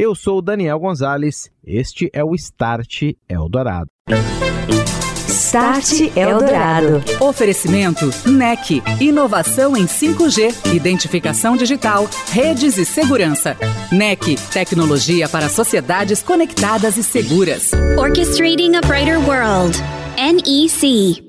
Eu sou Daniel Gonzalez, este é o Start Eldorado. Start Eldorado. Oferecimento NEC. Inovação em 5G, identificação digital, redes e segurança. NEC. Tecnologia para sociedades conectadas e seguras. Orchestrating a Brighter World. NEC.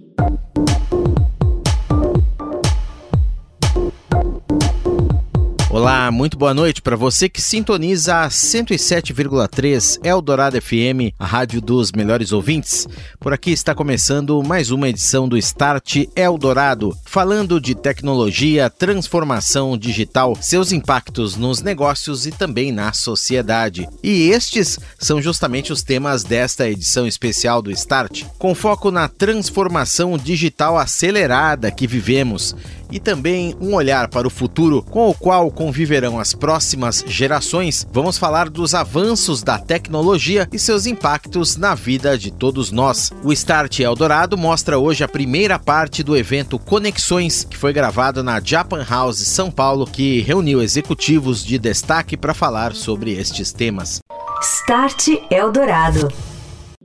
Olá, muito boa noite para você que sintoniza a 107,3 Eldorado FM, a rádio dos melhores ouvintes. Por aqui está começando mais uma edição do Start Eldorado, falando de tecnologia, transformação digital, seus impactos nos negócios e também na sociedade. E estes são justamente os temas desta edição especial do Start, com foco na transformação digital acelerada que vivemos e também um olhar para o futuro com o qual conviverão as próximas gerações, vamos falar dos avanços da tecnologia e seus impactos na vida de todos nós. O Start Eldorado mostra hoje a primeira parte do evento Conexões, que foi gravado na Japan House São Paulo, que reuniu executivos de destaque para falar sobre estes temas. Start Eldorado.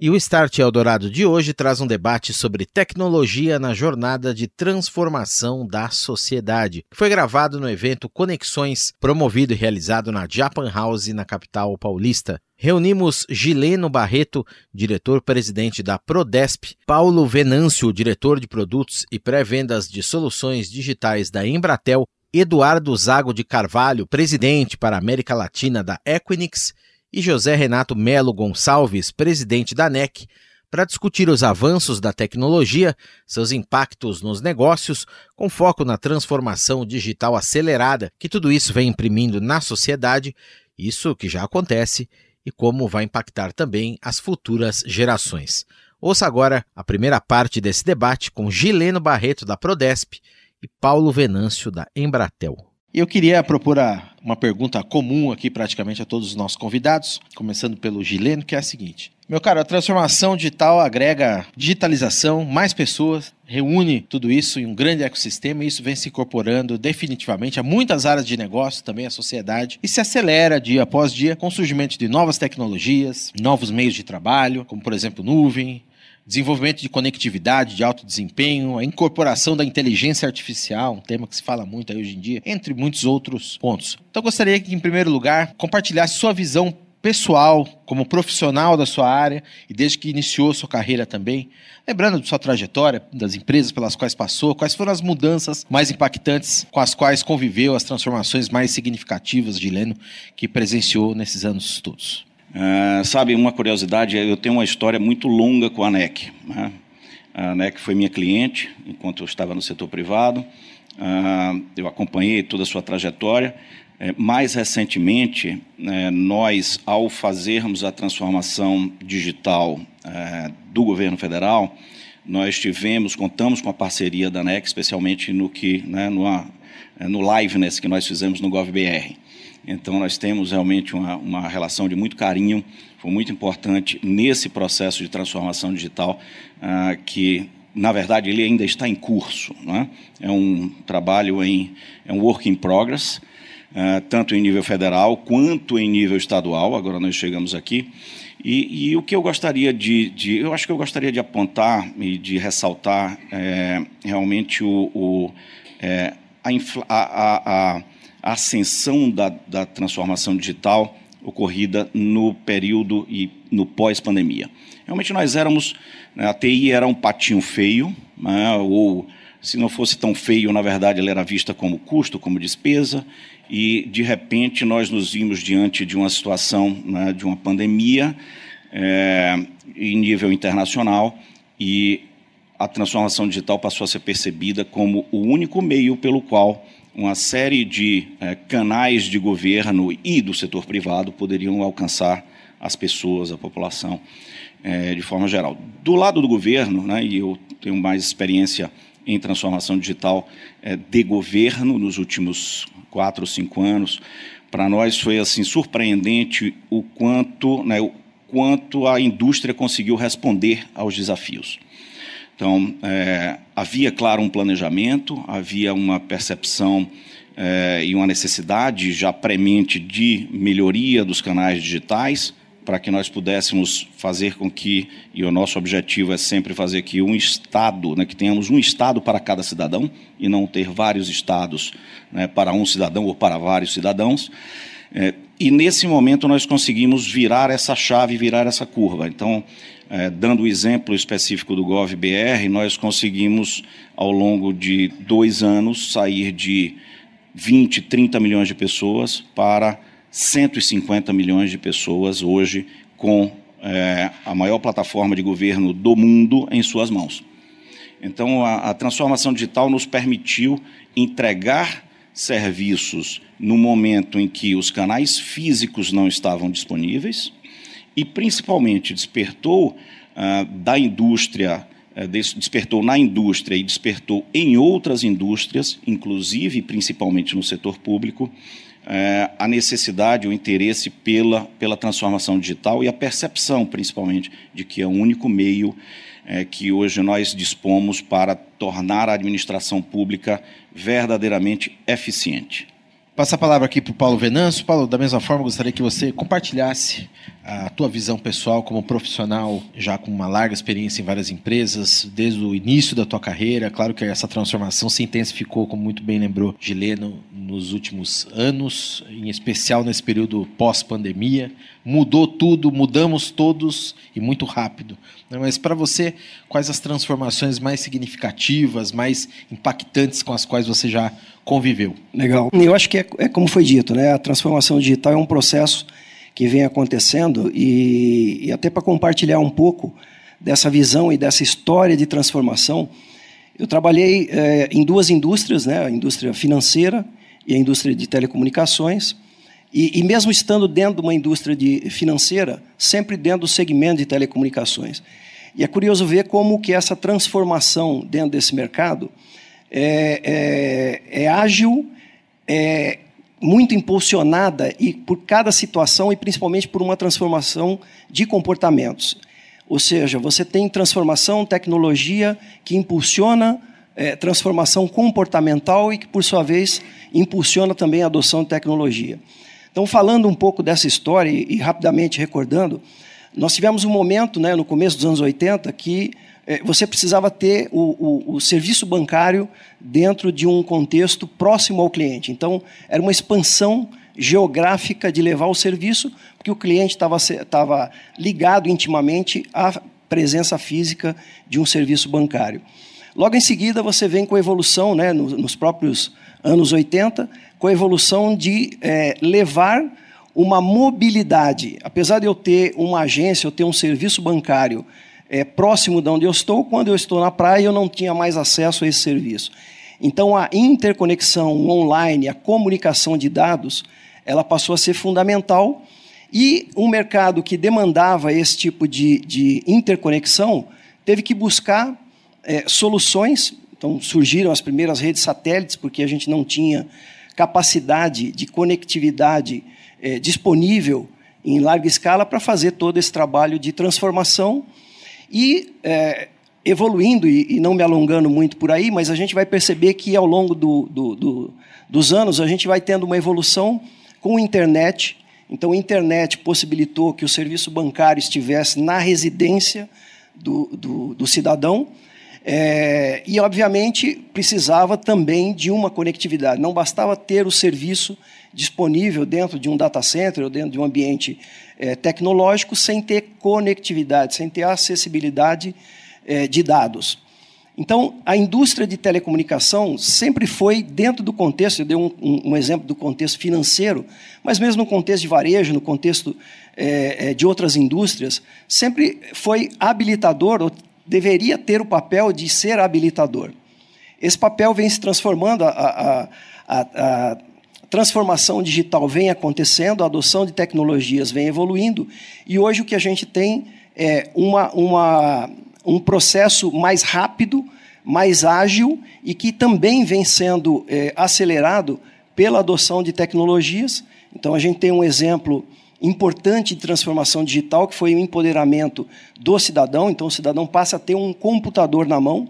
E o Start Eldorado de hoje traz um debate sobre tecnologia na jornada de transformação da sociedade, que foi gravado no evento Conexões, promovido e realizado na Japan House, na capital paulista. Reunimos Gileno Barreto, diretor-presidente da Prodesp, Paulo Venâncio, diretor de produtos e pré-vendas de soluções digitais da Embratel, Eduardo Zago de Carvalho, presidente para a América Latina da Equinix, e José Renato Melo Gonçalves, presidente da NEC, para discutir os avanços da tecnologia, seus impactos nos negócios, com foco na transformação digital acelerada que tudo isso vem imprimindo na sociedade, isso que já acontece, e como vai impactar também as futuras gerações. Ouça agora a primeira parte desse debate com Gileno Barreto, da Prodesp, e Paulo Venâncio, da Embratel. Eu queria propor uma pergunta comum aqui praticamente a todos os nossos convidados, começando pelo Gileno, que é a seguinte. Meu caro, a transformação digital agrega digitalização, mais pessoas, reúne tudo isso em um grande ecossistema e isso vem se incorporando definitivamente a muitas áreas de negócio, também a sociedade, e se acelera dia após dia com o surgimento de novas tecnologias, novos meios de trabalho, como por exemplo nuvem, desenvolvimento de conectividade de alto desempenho, a incorporação da inteligência artificial, um tema que se fala muito aí hoje em dia, entre muitos outros pontos. Então gostaria que, em primeiro lugar, compartilhasse sua visão pessoal, como profissional da sua área e desde que iniciou sua carreira também, lembrando de sua trajetória, das empresas pelas quais passou, quais foram as mudanças mais impactantes com as quais conviveu, as transformações mais significativas de Leno que presenciou nesses anos todos. Uh, sabe, uma curiosidade, eu tenho uma história muito longa com a ANEC. Né? A ANEC foi minha cliente enquanto eu estava no setor privado. Uh, eu acompanhei toda a sua trajetória. É, mais recentemente, é, nós, ao fazermos a transformação digital é, do governo federal, nós tivemos, contamos com a parceria da ANEC, especialmente no que, né, no, no Liveness que nós fizemos no GovBR. Então, nós temos realmente uma, uma relação de muito carinho, foi muito importante nesse processo de transformação digital, uh, que, na verdade, ele ainda está em curso. Né? É um trabalho em, é um work in progress, uh, tanto em nível federal quanto em nível estadual, agora nós chegamos aqui, e, e, o que eu gostaria de, de, Eu acho que eu gostaria de apontar e de ressaltar é, realmente o, o é, a, a, a, a ascensão da, da transformação digital ocorrida no período e no pós-pandemia. Realmente nós éramos, né, a TI era um patinho feio, né, ou se não fosse tão feio, na verdade, ela era vista como custo, como despesa, e de repente nós nos vimos diante de uma situação né, de uma pandemia é, em nível internacional e a transformação digital passou a ser percebida como o único meio pelo qual uma série de é, canais de governo e do setor privado poderiam alcançar as pessoas, a população. é, de forma geral. Do lado do governo, né, e eu tenho mais experiência em transformação digital é, de governo nos últimos quatro ou cinco anos, para nós foi assim surpreendente o quanto, né, o quanto a indústria conseguiu responder aos desafios. Então, é, havia, claro, um planejamento, havia uma percepção é, e uma necessidade já premente de melhoria dos canais digitais, para que nós pudéssemos fazer com que, e o nosso objetivo é sempre fazer que um Estado, né, que tenhamos um Estado para cada cidadão, e não ter vários Estados né, para um cidadão ou para vários cidadãos. É, e nesse momento nós conseguimos virar essa chave, virar essa curva. Então, é, dando o exemplo específico do GovBR, nós conseguimos, ao longo de dois anos, sair de 20, 30 milhões de pessoas para 150 milhões de pessoas hoje com é, a maior plataforma de governo do mundo em suas mãos. Então, a, a transformação digital nos permitiu entregar serviços no momento em que os canais físicos não estavam disponíveis e, principalmente, despertou ah, da indústria, eh, despertou na indústria e despertou em outras indústrias, inclusive principalmente no setor público, é, a necessidade, o interesse pela, pela transformação digital e a percepção, principalmente, de que é o único meio é, que hoje nós dispomos para tornar a administração pública verdadeiramente eficiente. Passa a palavra aqui para o Paulo Venâncio. Paulo, da mesma forma, gostaria que você compartilhasse a tua visão pessoal como profissional, já com uma larga experiência em várias empresas, desde o início da tua carreira. Claro que essa transformação se intensificou, como muito bem lembrou Gileno, nos últimos anos, em especial nesse período pós-pandemia. Mudou tudo, mudamos todos e muito rápido. Mas para você, quais as transformações mais significativas, mais impactantes com as quais você já conviveu? Legal. Eu acho que é, é como foi dito, né? A transformação digital é um processo que vem acontecendo e, e até para compartilhar um pouco dessa visão e dessa história de transformação, eu trabalhei é, em duas indústrias, né? A indústria financeira e a indústria de telecomunicações. E, e, mesmo estando dentro de uma indústria de, financeira, sempre dentro do segmento de telecomunicações. E é curioso ver como que essa transformação dentro desse mercado é, é, é ágil, é muito impulsionada e por cada situação e principalmente por uma transformação de comportamentos. Ou seja, você tem transformação, tecnologia que impulsiona é, transformação comportamental e que, por sua vez, impulsiona também a adoção de tecnologia. Então, falando um pouco dessa história e, e rapidamente recordando, nós tivemos um momento, né, no começo dos anos 80, que você precisava ter o, o, o, serviço bancário dentro de um contexto próximo ao cliente. Então, era uma expansão geográfica de levar o serviço, porque o cliente estava ligado intimamente à presença física de um serviço bancário. Logo em seguida, você vem com a evolução, né, nos, nos próprios anos 80, com a evolução de é, levar uma mobilidade. Apesar de eu ter uma agência, eu ter um serviço bancário é, próximo de onde eu estou, quando eu estou na praia, eu não tinha mais acesso a esse serviço. Então, a interconexão online, a comunicação de dados, ela passou a ser fundamental e um mercado que demandava esse tipo de, de interconexão teve que buscar é, soluções. Então, surgiram as primeiras redes satélites, porque a gente não tinha capacidade de conectividade é, disponível em larga escala para fazer todo esse trabalho de transformação e é, evoluindo, e, e, não me alongando muito por aí, mas a gente vai perceber que ao longo do, do, do, dos anos a gente vai tendo uma evolução com a internet. Então, a internet possibilitou que o serviço bancário estivesse na residência do, cidadão. É, e, obviamente, precisava também de uma conectividade. Não bastava ter o serviço disponível dentro de um data center ou dentro de um ambiente é, tecnológico sem ter conectividade, sem ter acessibilidade é, de dados. Então, a indústria de telecomunicação sempre foi dentro do contexto, eu dei um, um, um exemplo do contexto financeiro, mas mesmo no contexto de varejo, no contexto é, de outras indústrias, sempre foi habilitador, ou deveria ter o papel de ser habilitador. Esse papel vem se transformando, a, a, a, a transformação digital vem acontecendo, a adoção de tecnologias vem evoluindo, e hoje o que a gente tem é, uma, uma, um processo mais rápido, mais ágil e que também vem sendo é, acelerado pela adoção de tecnologias. Então, a gente tem um exemplo importante de transformação digital, que foi o empoderamento do cidadão. Então, o cidadão passa a ter um computador na mão.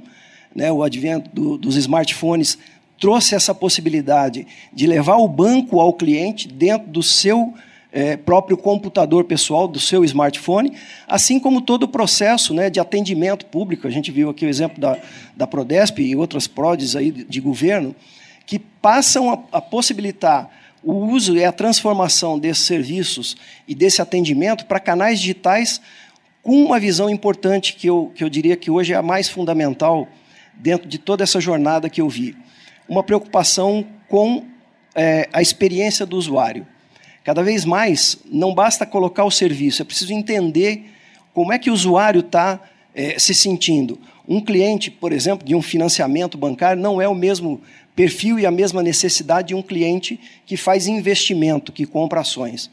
Né? O advento do, dos smartphones trouxe essa possibilidade de levar o banco ao cliente dentro do seu é, próprio computador pessoal, do seu smartphone, assim como todo o processo né, de atendimento público. A gente viu aqui o exemplo da, da Prodesp e outras PRODES aí de governo, que passam a, a possibilitar o uso e a transformação desses serviços e desse atendimento para canais digitais com uma visão importante que eu, que eu diria que hoje é a mais fundamental dentro de toda essa jornada que eu vi. Uma preocupação com é, a experiência do usuário. Cada vez mais, não basta colocar o serviço, é preciso entender como é que o usuário está é, se sentindo. Um cliente, por exemplo, de um financiamento bancário não é o mesmo perfil e a mesma necessidade de um cliente que faz investimento, que compra ações.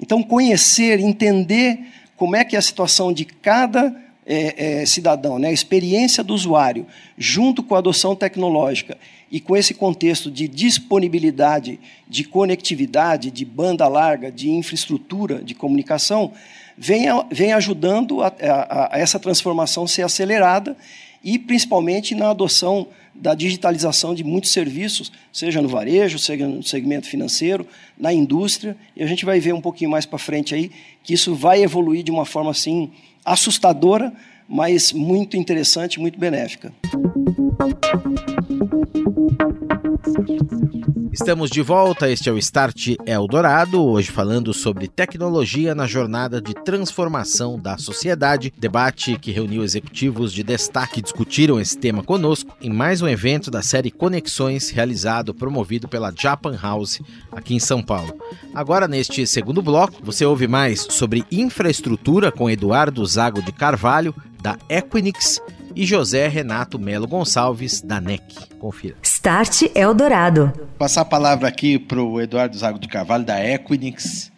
Então, conhecer, entender como é que é a situação de cada é, é, cidadão, né, a experiência do usuário, junto com a adoção tecnológica e com esse contexto de disponibilidade, de conectividade, de banda larga, de infraestrutura de comunicação, vem, vem ajudando a, a, a essa transformação ser acelerada e, principalmente, na adoção da digitalização de muitos serviços, seja no varejo, seja no segmento financeiro, na indústria, e a gente vai ver um pouquinho mais para frente aí que isso vai evoluir de uma forma assim assustadora, mas muito interessante, muito benéfica. Estamos de volta, este é o Start Eldorado, hoje falando sobre tecnologia na jornada de transformação da sociedade. Debate que reuniu executivos de destaque que discutiram esse tema conosco em mais um evento da série Conexões, realizado, promovido pela Japan House, aqui em São Paulo. Agora, neste segundo bloco, você ouve mais sobre infraestrutura com Eduardo Zago de Carvalho, da Equinix, e José Renato Melo Gonçalves, da NEC. Confira. Start Eldorado. Passar a palavra aqui para o Eduardo Zago de Carvalho, da Equinix.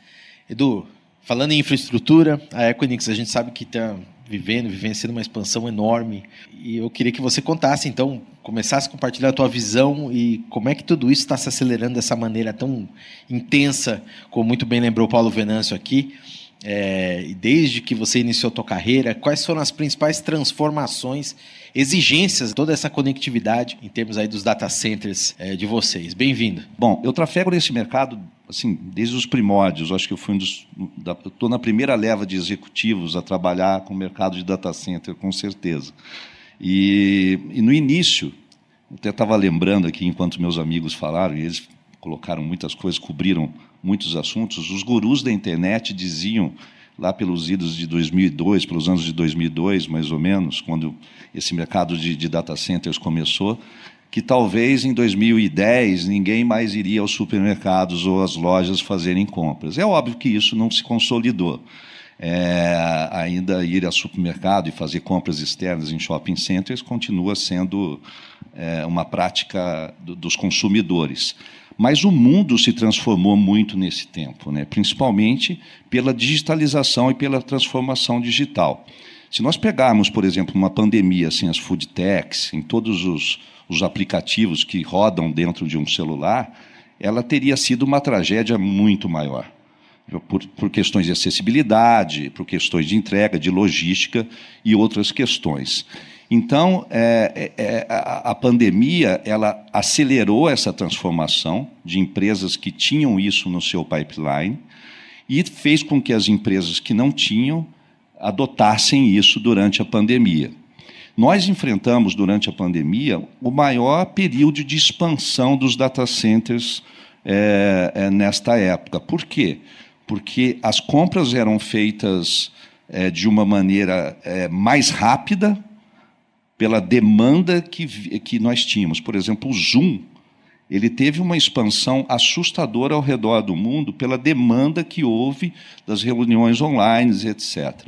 Edu, falando em infraestrutura, a Equinix a gente sabe que está vivendo, vivenciando uma expansão enorme. E eu queria que você contasse, então, começasse a compartilhar a tua visão e como é que tudo isso está se acelerando dessa maneira tão intensa, como muito bem lembrou Paulo Venâncio aqui. É, desde que você iniciou a tua carreira, quais foram as principais transformações, exigências, toda essa conectividade em termos aí dos data centers é, de vocês? Bem-vindo. Bom, eu trafego nesse mercado assim desde os primórdios. acho que eu fui um dos, estou na primeira leva de executivos a trabalhar com o mercado de data center, com certeza. E, e no início, eu até estava lembrando aqui enquanto meus amigos falaram, e eles colocaram muitas coisas, cobriram muitos assuntos. Os gurus da internet diziam, lá pelos idos de 2002, pelos anos de 2002, mais ou menos, quando esse mercado de, de data centers começou, que talvez em 2010 ninguém mais iria aos supermercados ou às lojas fazerem compras. É óbvio que isso não se consolidou. É, ainda ir ao supermercado e fazer compras externas em shopping centers continua sendo é, uma prática do, dos consumidores. Mas o mundo se transformou muito nesse tempo, né? principalmente pela digitalização e pela transformação digital. Se nós pegarmos, por exemplo, uma pandemia, assim, as food techs, em todos os, os aplicativos que rodam dentro de um celular, ela teria sido uma tragédia muito maior. Por, por, questões de acessibilidade, por questões de entrega, de logística e outras questões. Então, é, é, é, a, a, pandemia ela acelerou essa transformação de empresas que tinham isso no seu pipeline e fez com que as empresas que não tinham adotassem isso durante a pandemia. Nós enfrentamos, durante a pandemia, o maior período de expansão dos data centers é, é, nesta época. Por quê? Porque as compras eram feitas é, de uma maneira mais rápida, pela demanda que, que nós tínhamos. Por exemplo, o Zoom, ele teve uma expansão assustadora ao redor do mundo pela demanda que houve das reuniões online, etc.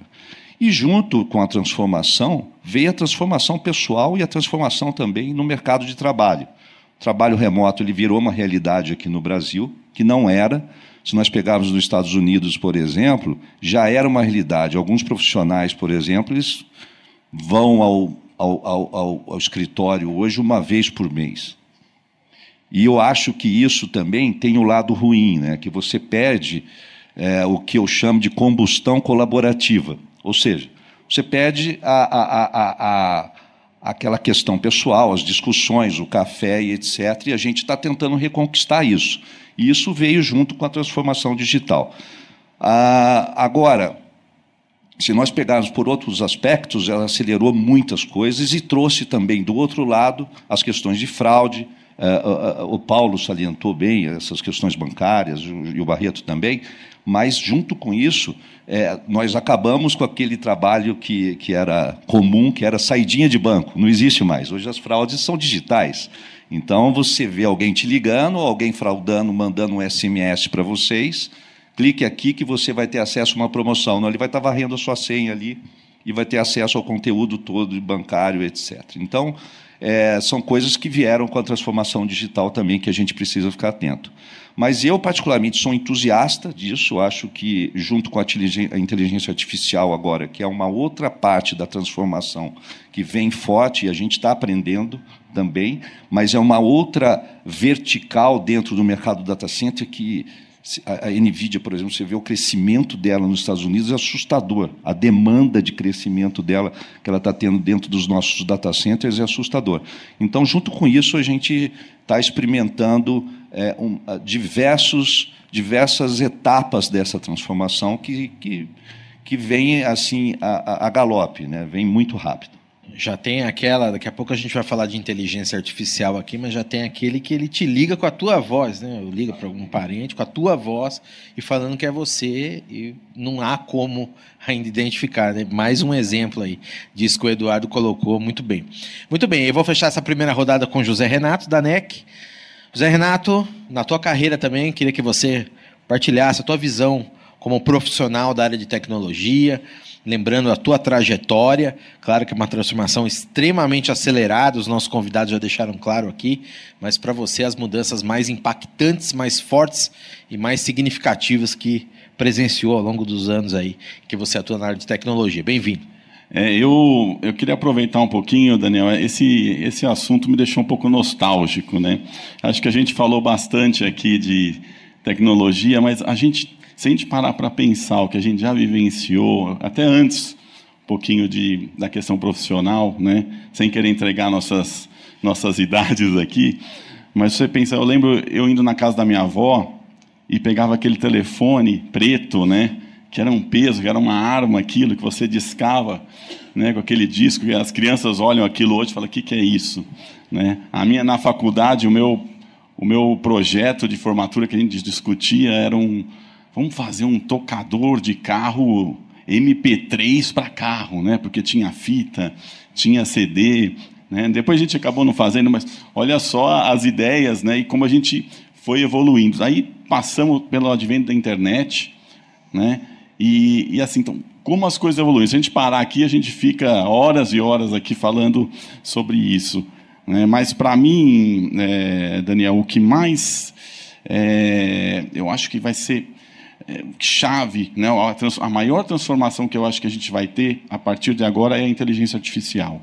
E junto com a transformação, veio a transformação pessoal e a transformação também no mercado de trabalho. O trabalho remoto ele virou uma realidade aqui no Brasil, que não era. Se nós pegarmos nos Estados Unidos, por exemplo, já era uma realidade. Alguns profissionais, por exemplo, eles vão ao, ao, ao, ao escritório hoje uma vez por mês. E eu acho que isso também tem o lado ruim, né? que você perde é, o que eu chamo de combustão colaborativa. Ou seja, você perde a, a, a, aquela questão pessoal, as discussões, o café e etc. E a gente está tentando reconquistar isso. E isso veio junto com a transformação digital. Ah, agora, se nós pegarmos por outros aspectos, ela acelerou muitas coisas e trouxe também, do outro lado, as questões de fraude. Uh, uh, uh, o Paulo salientou bem essas questões bancárias, e o Barreto também, mas, junto com isso, nós acabamos com aquele trabalho que, que era comum, que era saidinha de banco. Não existe mais. Hoje as fraudes são digitais. Então, você vê alguém te ligando, alguém fraudando, mandando um SMS para vocês, clique aqui que você vai ter acesso a uma promoção. Não, ele vai estar varrendo a sua senha ali e vai ter acesso ao conteúdo todo bancário, etc. Então, é, são coisas que vieram com a transformação digital também que a gente precisa ficar atento. Mas eu, particularmente, sou entusiasta disso. Acho que, junto com a inteligência artificial agora, que é uma outra parte da transformação que vem forte e a gente está aprendendo também, mas é uma outra vertical dentro do mercado data center que a Nvidia, por exemplo, você vê o crescimento dela nos Estados Unidos é assustador. A demanda de crescimento dela que ela está tendo dentro dos nossos data centers é assustador. Então, junto com isso, a gente está experimentando é, um, diversos, diversas etapas dessa transformação que, que, que vem assim a, a, a galope, né? vem muito rápido já tem aquela, daqui a pouco a gente vai falar de inteligência artificial aqui, mas já tem aquele que ele te liga com a tua voz, né? Liga para algum parente com a tua voz e falando que é você e não há como ainda identificar, né? Mais um exemplo aí disso que o Eduardo colocou muito bem. Muito bem, eu vou fechar essa primeira rodada com José Renato da NEC. José Renato, na tua carreira também, queria que você partilhasse a tua visão como profissional da área de tecnologia, lembrando a tua trajetória. Claro que é uma transformação extremamente acelerada, os nossos convidados já deixaram claro aqui, mas para você as mudanças mais impactantes, mais fortes e mais significativas que presenciou ao longo dos anos aí que você atua na área de tecnologia. Bem-vindo. É, eu, eu queria aproveitar um pouquinho, Daniel, esse, esse assunto me deixou um pouco nostálgico. Né? Acho que a gente falou bastante aqui de tecnologia, mas a gente se a gente parar para pensar o que a gente já vivenciou, até antes, um pouquinho de, da questão profissional, né? sem querer entregar nossas, nossas idades aqui, mas você pensa, eu lembro eu indo na casa da minha avó e pegava aquele telefone preto, né? que era um peso, que era uma arma, aquilo que você discava né, com aquele disco, e as crianças olham aquilo hoje e falam, o que, que é isso? Né? A minha, na faculdade, o meu, o meu projeto de formatura que a gente discutia era um, vamos fazer um tocador de carro MP3 para carro, né? Porque tinha fita, tinha CD, né? Depois a gente acabou não fazendo, mas olha só as ideias, né? E como a gente foi evoluindo. Aí passamos pelo advento da internet, né? E, e assim, então, como as coisas evoluem. Se a gente parar aqui, a gente fica horas e horas aqui falando sobre isso. Né? Mas para mim, é, Daniel, o que mais é, eu acho que vai ser chave, né? a, maior transformação que eu acho que a gente vai ter a partir de agora é a inteligência artificial.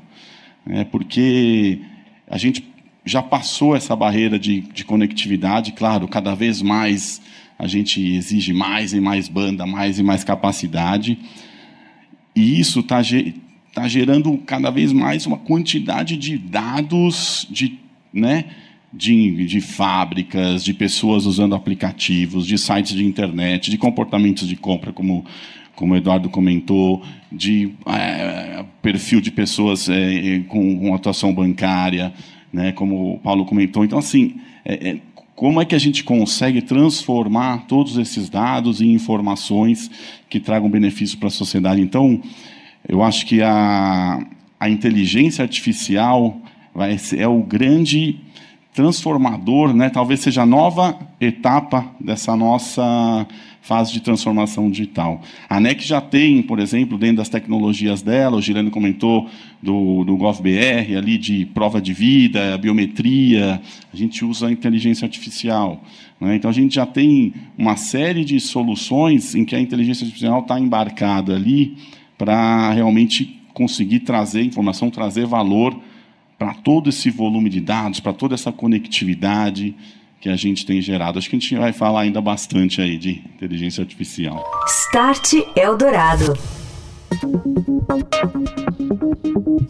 É, porque a gente já passou essa barreira de, de conectividade, claro, cada vez mais a gente exige mais e mais banda, mais e mais capacidade, e isso está tá gerando cada vez mais uma quantidade de dados, de, né, de, de fábricas, de pessoas usando aplicativos, de sites de internet, de comportamentos de compra, como, como o Eduardo comentou, de é, perfil de pessoas é, com, com, atuação bancária, né, como o Paulo comentou. Então, assim, é, é, como é que a gente consegue transformar todos esses dados em informações que tragam benefício para a sociedade? Então, eu acho que a, a inteligência artificial vai é o grande transformador, né? talvez seja a nova etapa dessa nossa fase de transformação digital. A NEC já tem, por exemplo, dentro das tecnologias dela, o Girano comentou do, do GovBR, ali de prova de vida, biometria, a gente usa a inteligência artificial. Né? Então, a gente já tem uma série de soluções em que a inteligência artificial está embarcada ali para realmente conseguir trazer informação, trazer valor para todo esse volume de dados, para toda essa conectividade que a gente tem gerado. Acho que a gente vai falar ainda bastante aí de inteligência artificial. Start Eldorado.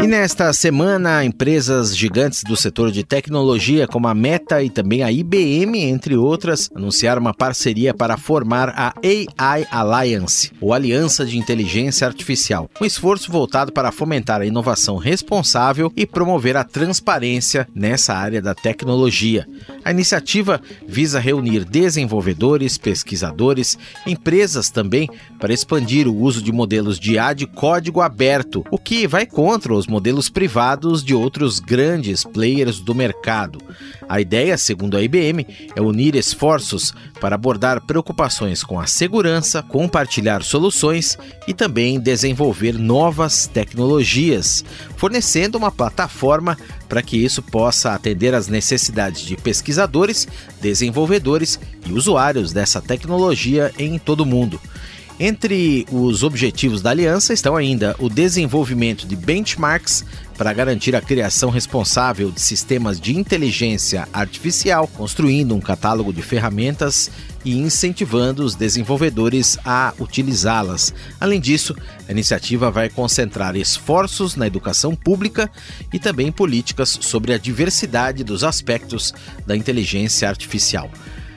E nesta semana, empresas gigantes do setor de tecnologia, como a Meta e também a IBM, entre outras, anunciaram uma parceria para formar a AI Alliance, ou Aliança de Inteligência Artificial, um esforço voltado para fomentar a inovação responsável e promover a transparência nessa área da tecnologia. A iniciativa visa reunir desenvolvedores, pesquisadores, empresas também, para expandir o uso de modelos de De código aberto, o que vai contra os modelos privados de outros grandes players do mercado. A ideia, segundo a IBM, é unir esforços para abordar preocupações com a segurança, compartilhar soluções e também desenvolver novas tecnologias, fornecendo uma plataforma para que isso possa atender às necessidades de pesquisadores, desenvolvedores e usuários dessa tecnologia em todo o mundo. Entre os objetivos da aliança estão ainda o desenvolvimento de benchmarks para garantir a criação responsável de sistemas de inteligência artificial, construindo um catálogo de ferramentas e incentivando os desenvolvedores a utilizá-las. Além disso, a iniciativa vai concentrar esforços na educação pública e também políticas sobre a diversidade dos aspectos da inteligência artificial.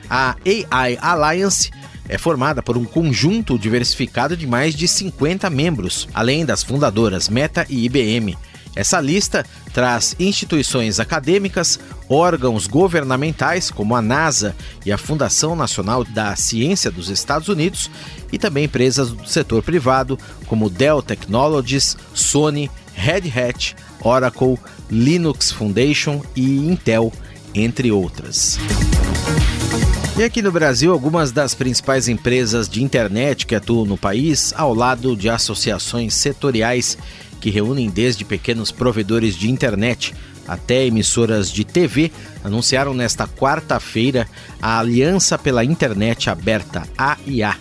A AI Alliance é formada por um conjunto diversificado de mais de 50 membros, além das fundadoras Meta e IBM. Essa lista traz instituições acadêmicas, órgãos governamentais, como a NASA e a Fundação Nacional da Ciência dos Estados Unidos, e também empresas do setor privado, como Dell Technologies, Sony, Red Hat, Oracle, Linux Foundation e Intel, entre outras. E aqui no Brasil, algumas das principais empresas de internet que atuam no país, ao lado de associações setoriais que reúnem desde pequenos provedores de internet até emissoras de TV, anunciaram nesta quarta-feira a Aliança pela Internet Aberta, AIA,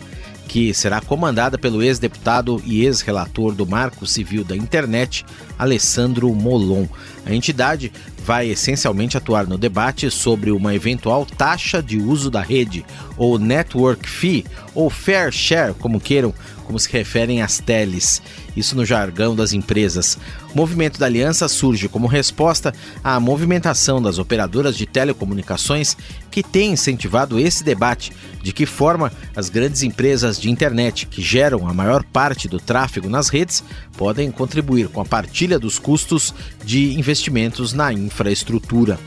que será comandada pelo ex-deputado e ex-relator do Marco Civil da Internet, Alessandro Molon. A entidade vai essencialmente atuar no debate sobre uma eventual taxa de uso da rede, ou network fee, ou fair share, como queiram, como se referem às teles, isso no jargão das empresas. O movimento da aliança surge como resposta à movimentação das operadoras de telecomunicações que tem incentivado esse debate de que forma as grandes empresas de internet, que geram a maior parte do tráfego nas redes, podem contribuir com a partilha dos custos de investimentos na infraestrutura.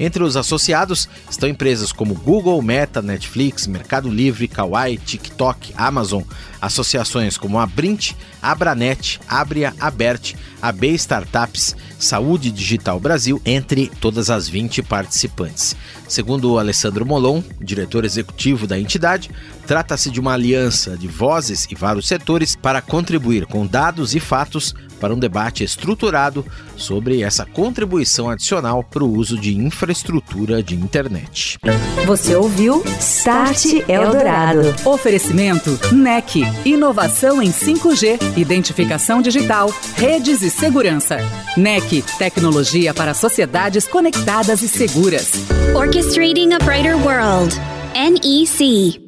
Entre os associados estão empresas como Google, Meta, Netflix, Mercado Livre, Kawaii, TikTok, Amazon, associações como a Brint, Abranet, Abria, Abert, AB Startups, Saúde Digital Brasil, entre todas as 20 participantes. Segundo o Alessandro Molon, diretor executivo da entidade, trata-se de uma aliança de vozes e vários setores para contribuir com dados e fatos para um debate estruturado sobre essa contribuição adicional para o uso de infraestrutura de internet. Você ouviu Start Eldorado. Oferecimento NEC, inovação em 5G, identificação digital, redes e segurança. NEC, tecnologia para sociedades conectadas e seguras. Orchestrating a Brighter World. NEC.